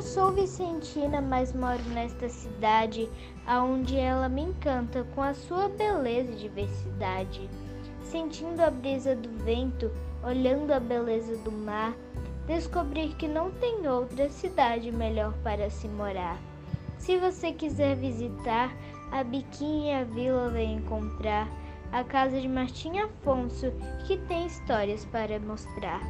Sou vicentina, mas moro nesta cidade, aonde ela me encanta com a sua beleza e diversidade. Sentindo a brisa do vento, olhando a beleza do mar, descobri que não tem outra cidade melhor para se morar. Se você quiser visitar, a Biquinha e a Vila vai encontrar a casa de Martim Afonso, que tem histórias para mostrar.